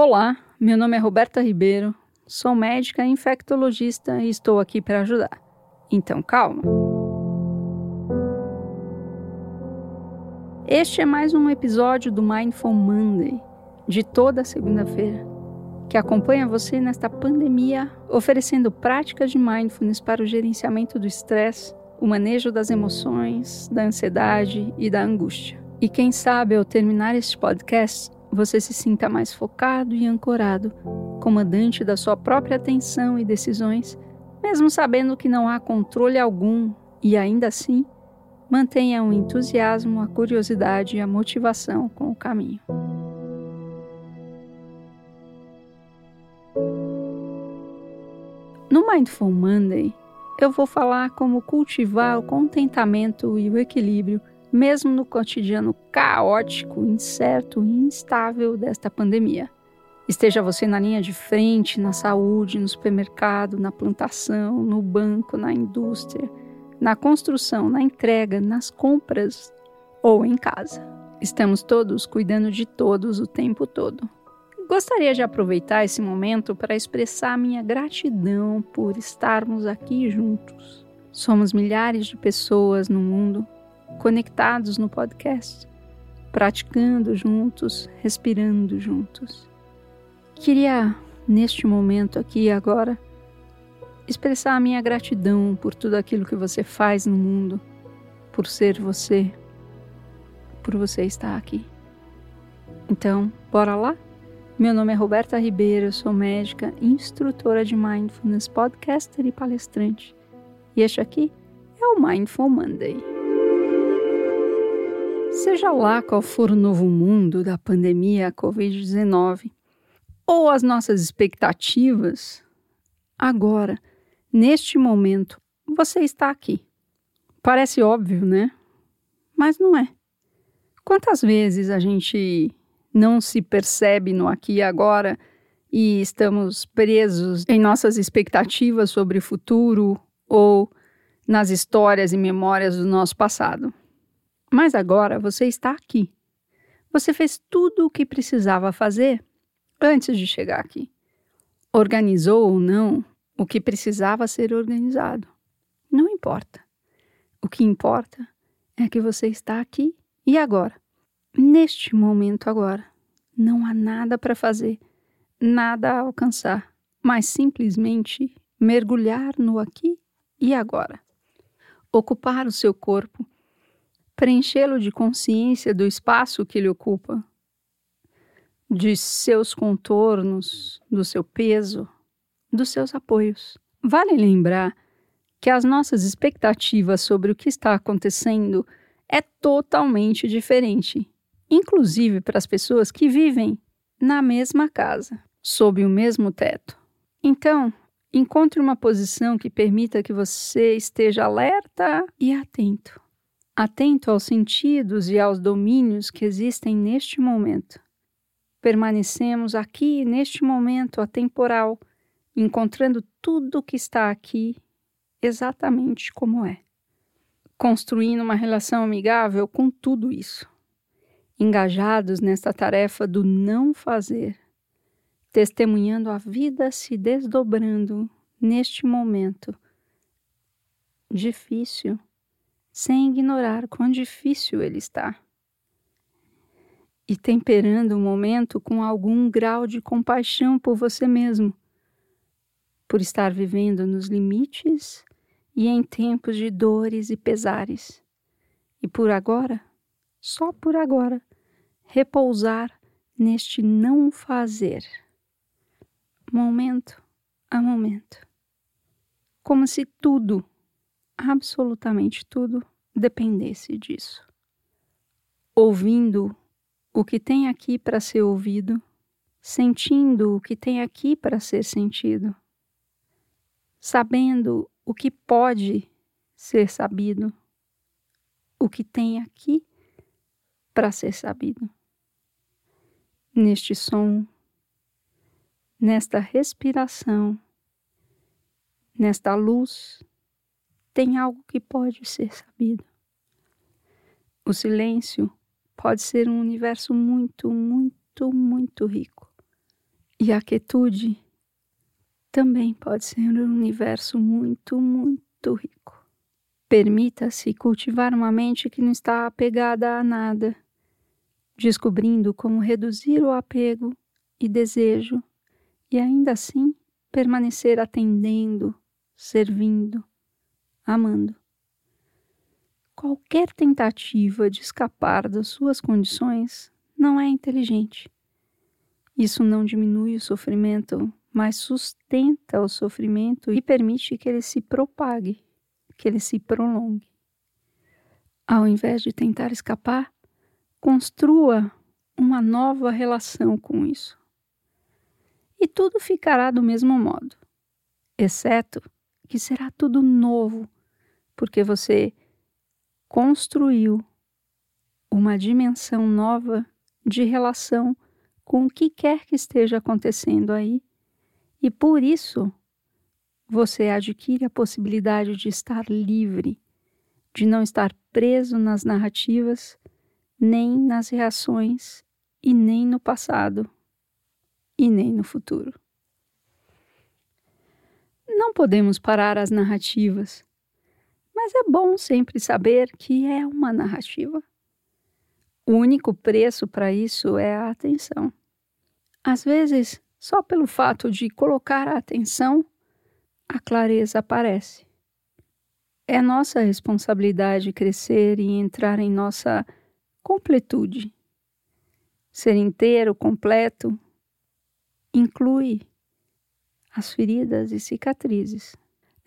Olá, meu nome é Roberta Ribeiro, sou médica infectologista e estou aqui para ajudar. Então calma. Este é mais um episódio do Mindful Monday, de toda segunda-feira, que acompanha você nesta pandemia, oferecendo práticas de mindfulness para o gerenciamento do estresse, o manejo das emoções, da ansiedade e da angústia. E quem sabe ao terminar este podcast, você se sinta mais focado e ancorado, comandante da sua própria atenção e decisões, mesmo sabendo que não há controle algum e ainda assim mantenha o entusiasmo, a curiosidade e a motivação com o caminho. No Mindful Monday, eu vou falar como cultivar o contentamento e o equilíbrio mesmo no cotidiano caótico, incerto e instável desta pandemia. Esteja você na linha de frente, na saúde, no supermercado, na plantação, no banco, na indústria, na construção, na entrega, nas compras ou em casa. Estamos todos cuidando de todos o tempo todo. Gostaria de aproveitar esse momento para expressar minha gratidão por estarmos aqui juntos. Somos milhares de pessoas no mundo conectados no podcast, praticando juntos, respirando juntos. Queria, neste momento aqui e agora, expressar a minha gratidão por tudo aquilo que você faz no mundo, por ser você, por você estar aqui. Então, bora lá? Meu nome é Roberta Ribeiro, sou médica, instrutora de Mindfulness, podcaster e palestrante. E este aqui é o Mindful Monday. Seja lá qual for o novo mundo da pandemia Covid-19 ou as nossas expectativas, agora, neste momento, você está aqui. Parece óbvio, né? Mas não é. Quantas vezes a gente não se percebe no aqui e agora e estamos presos em nossas expectativas sobre o futuro ou nas histórias e memórias do nosso passado? Mas agora você está aqui. Você fez tudo o que precisava fazer antes de chegar aqui. Organizou ou não o que precisava ser organizado. Não importa. O que importa é que você está aqui e agora. Neste momento agora. Não há nada para fazer, nada a alcançar, mas simplesmente mergulhar no aqui e agora. Ocupar o seu corpo preenchê-lo de consciência do espaço que ele ocupa, de seus contornos, do seu peso, dos seus apoios. Vale lembrar que as nossas expectativas sobre o que está acontecendo é totalmente diferente, inclusive para as pessoas que vivem na mesma casa, sob o mesmo teto. Então, encontre uma posição que permita que você esteja alerta e atento atento aos sentidos e aos domínios que existem neste momento. Permanecemos aqui, neste momento atemporal, encontrando tudo o que está aqui exatamente como é. Construindo uma relação amigável com tudo isso. Engajados nesta tarefa do não fazer, testemunhando a vida se desdobrando neste momento difícil sem ignorar quão difícil ele está. E temperando o momento com algum grau de compaixão por você mesmo, por estar vivendo nos limites e em tempos de dores e pesares. E por agora, só por agora, repousar neste não fazer, momento a momento, como se tudo absolutamente tudo dependesse disso. Ouvindo o que tem aqui para ser ouvido, sentindo o que tem aqui para ser sentido, sabendo o que pode ser sabido, o que tem aqui para ser sabido. Neste som, nesta respiração, nesta luz tem algo que pode ser sabido. O silêncio pode ser um universo muito, muito, muito rico. E a quietude também pode ser um universo muito, muito rico. Permita-se cultivar uma mente que não está apegada a nada, descobrindo como reduzir o apego e desejo e ainda assim permanecer atendendo, servindo, amando. Qualquer tentativa de escapar das suas condições não é inteligente. Isso não diminui o sofrimento, mas sustenta o sofrimento e permite que ele se propague, que ele se prolongue. Ao invés de tentar escapar, construa uma nova relação com isso. E tudo ficará do mesmo modo, exceto que será tudo novo, porque você construiu uma dimensão nova de relação com o que quer que esteja acontecendo aí, e por isso você adquire a possibilidade de estar livre, de não estar preso nas narrativas, nem nas reações, e nem no passado, e nem no futuro. Não podemos parar as narrativas mas é bom sempre saber que é uma narrativa. O único preço para isso é a atenção. Às vezes, só pelo fato de colocar a atenção, a clareza aparece. É nossa responsabilidade crescer e entrar em nossa completude. Ser inteiro, completo, inclui as feridas e cicatrizes.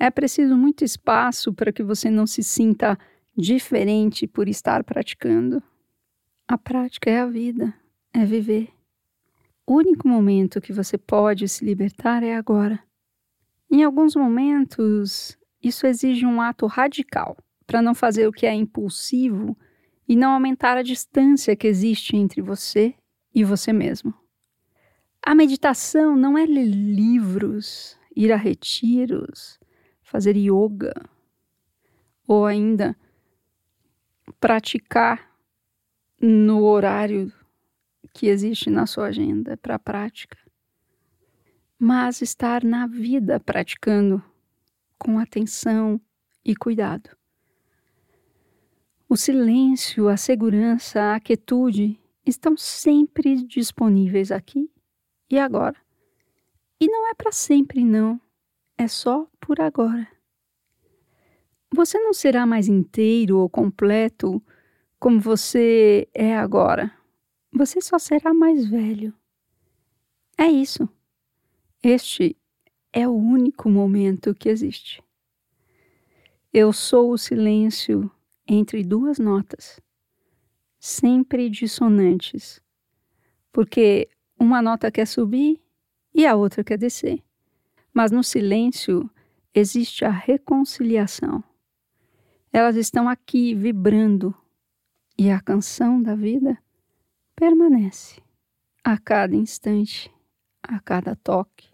É preciso muito espaço para que você não se sinta diferente por estar praticando. A prática é a vida, é viver. O único momento que você pode se libertar é agora. Em alguns momentos, isso exige um ato radical para não fazer o que é impulsivo e não aumentar a distância que existe entre você e você mesmo. A meditação não é ler livros, ir a retiros, fazer yoga, ou ainda praticar no horário que existe na sua agenda para prática, mas estar na vida praticando com atenção e cuidado. O silêncio, a segurança, a quietude estão sempre disponíveis aqui e agora. E não é para sempre, não é só por agora. Você não será mais inteiro ou completo como você é agora. Você só será mais velho. É isso. Este é o único momento que existe. Eu sou o silêncio entre duas notas, sempre dissonantes, porque uma nota quer subir e a outra quer descer. Mas no silêncio existe a reconciliação. Elas estão aqui vibrando e a canção da vida permanece a cada instante, a cada toque,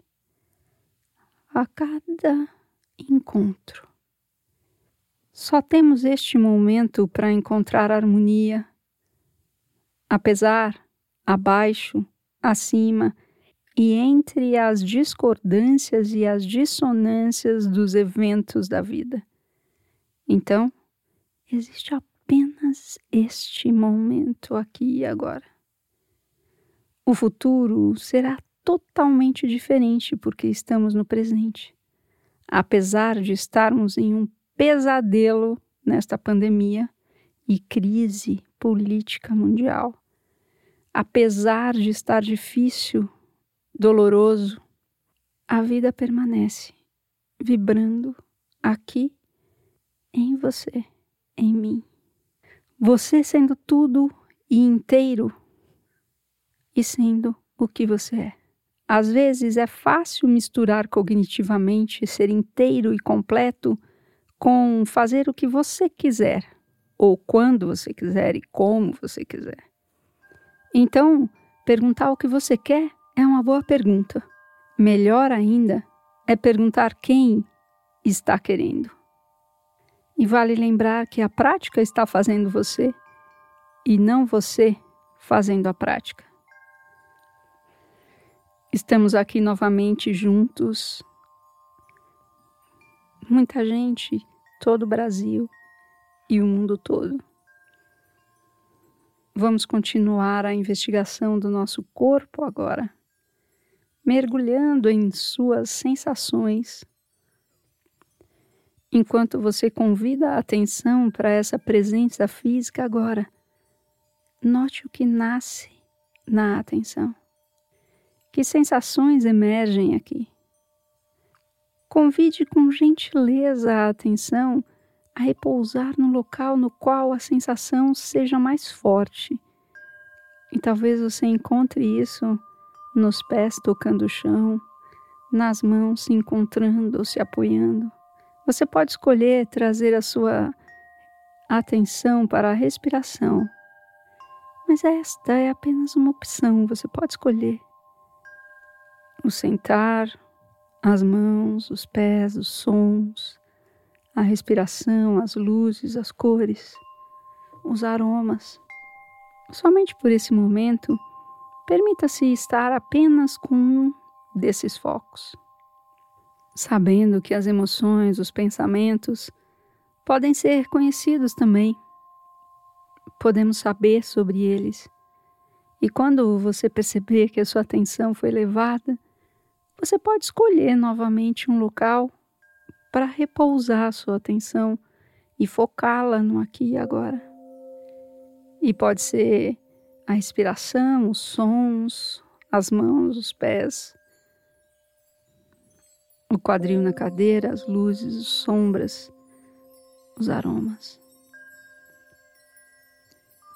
a cada encontro. Só temos este momento para encontrar harmonia, apesar, abaixo, acima e entre as discordâncias e as dissonâncias dos eventos da vida. Então, existe apenas este momento aqui e agora. O futuro será totalmente diferente porque estamos no presente. Apesar de estarmos em um pesadelo nesta pandemia e crise política mundial, apesar de estar difícil doloroso, a vida permanece vibrando aqui em você, em mim. Você sendo tudo e inteiro e sendo o que você é. Às vezes é fácil misturar cognitivamente ser inteiro e completo com fazer o que você quiser, ou quando você quiser e como você quiser. Então, perguntar o que você quer é uma boa pergunta. Melhor ainda é perguntar quem está querendo. E vale lembrar que a prática está fazendo você e não você fazendo a prática. Estamos aqui novamente juntos. Muita gente, todo o Brasil e o mundo todo. Vamos continuar a investigação do nosso corpo agora, mergulhando em suas sensações. Enquanto você convida a atenção para essa presença física agora, note o que nasce na atenção. Que sensações emergem aqui? Convide com gentileza a atenção a repousar no local no qual a sensação seja mais forte. E talvez você encontre isso nos pés tocando o chão, nas mãos se encontrando ou se apoiando. Você pode escolher trazer a sua atenção para a respiração, mas esta é apenas uma opção, você pode escolher o sentar, as mãos, os pés, os sons, a respiração, as luzes, as cores, os aromas. Somente por esse momento, permita-se estar apenas com um desses focos, sabendo que as emoções, os pensamentos podem ser conhecidos também. Podemos saber sobre eles. E quando você perceber que a sua atenção foi levada você pode escolher novamente um local para repousar a sua atenção e focá-la no aqui e agora. E pode ser a respiração, os sons, as mãos, os pés, o quadril na cadeira, as luzes, as sombras, os aromas.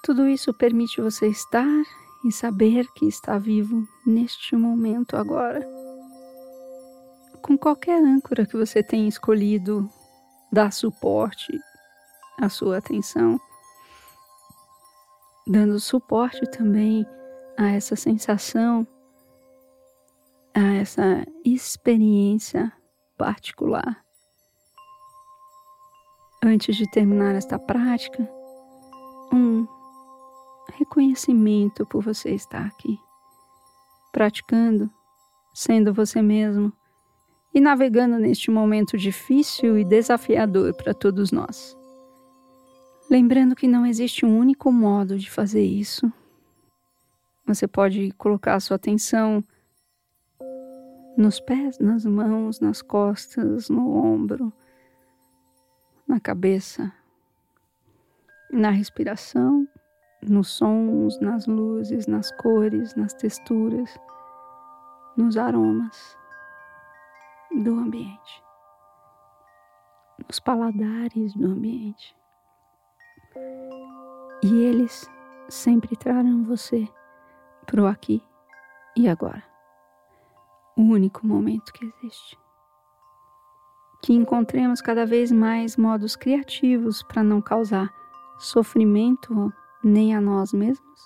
Tudo isso permite você estar e saber que está vivo neste momento agora com qualquer âncora que você tenha escolhido dar suporte à sua atenção, dando suporte também a essa sensação, a essa experiência particular. Antes de terminar esta prática, um reconhecimento por você estar aqui, praticando, sendo você mesmo e navegando neste momento difícil e desafiador para todos nós. Lembrando que não existe um único modo de fazer isso. Você pode colocar a sua atenção nos pés, nas mãos, nas costas, no ombro, na cabeça, na respiração, nos sons, nas luzes, nas cores, nas texturas, nos aromas do ambiente, nos paladares do ambiente. E eles sempre trarão você para o aqui e agora, o único momento que existe. Que encontremos cada vez mais modos criativos para não causar sofrimento nem a nós mesmos,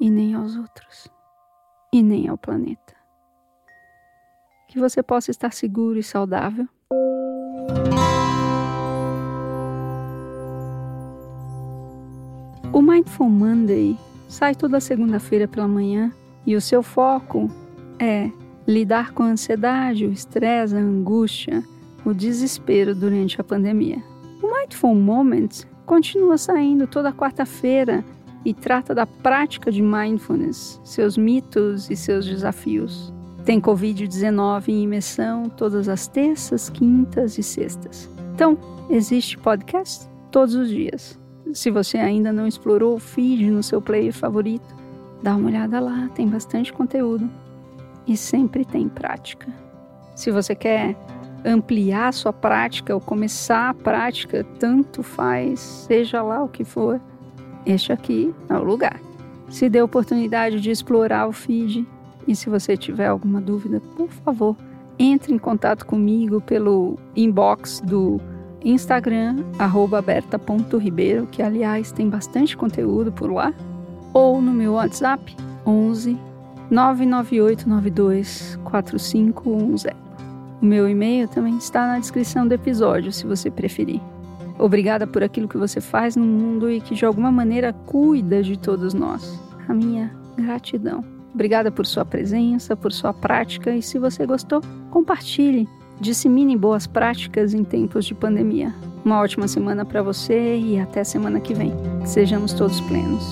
e nem aos outros, e nem ao planeta que você possa estar seguro e saudável. Mindful Monday sai toda segunda-feira pela manhã e o seu foco é lidar com a ansiedade, o estresse, a angústia, o desespero durante a pandemia. O Mindful Moment continua saindo toda quarta-feira e trata da prática de mindfulness, seus mitos e seus desafios. Tem Covid-19 em imersão todas as terças, quintas e sextas. Então, existe podcast todos os dias. Se você ainda não explorou o feed no seu player favorito, dá uma olhada lá, tem bastante conteúdo e sempre tem prática. Se você quer ampliar sua prática ou começar a prática, tanto faz, seja lá o que for, este aqui é o lugar. Se dê oportunidade de explorar o feed, e se você tiver alguma dúvida, por favor, entre em contato comigo pelo inbox do Instagram, aberta.ribeiro, que aliás tem bastante conteúdo por lá, ou no meu WhatsApp, 11 99892 4510. O meu e-mail também está na descrição do episódio, se você preferir. Obrigada por aquilo que você faz no mundo e que de alguma maneira cuida de todos nós. A minha gratidão. Obrigada por sua presença, por sua prática e se você gostou, compartilhe. Dissemine boas práticas em tempos de pandemia. Uma ótima semana para você e até semana que vem. Sejamos todos plenos.